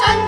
成。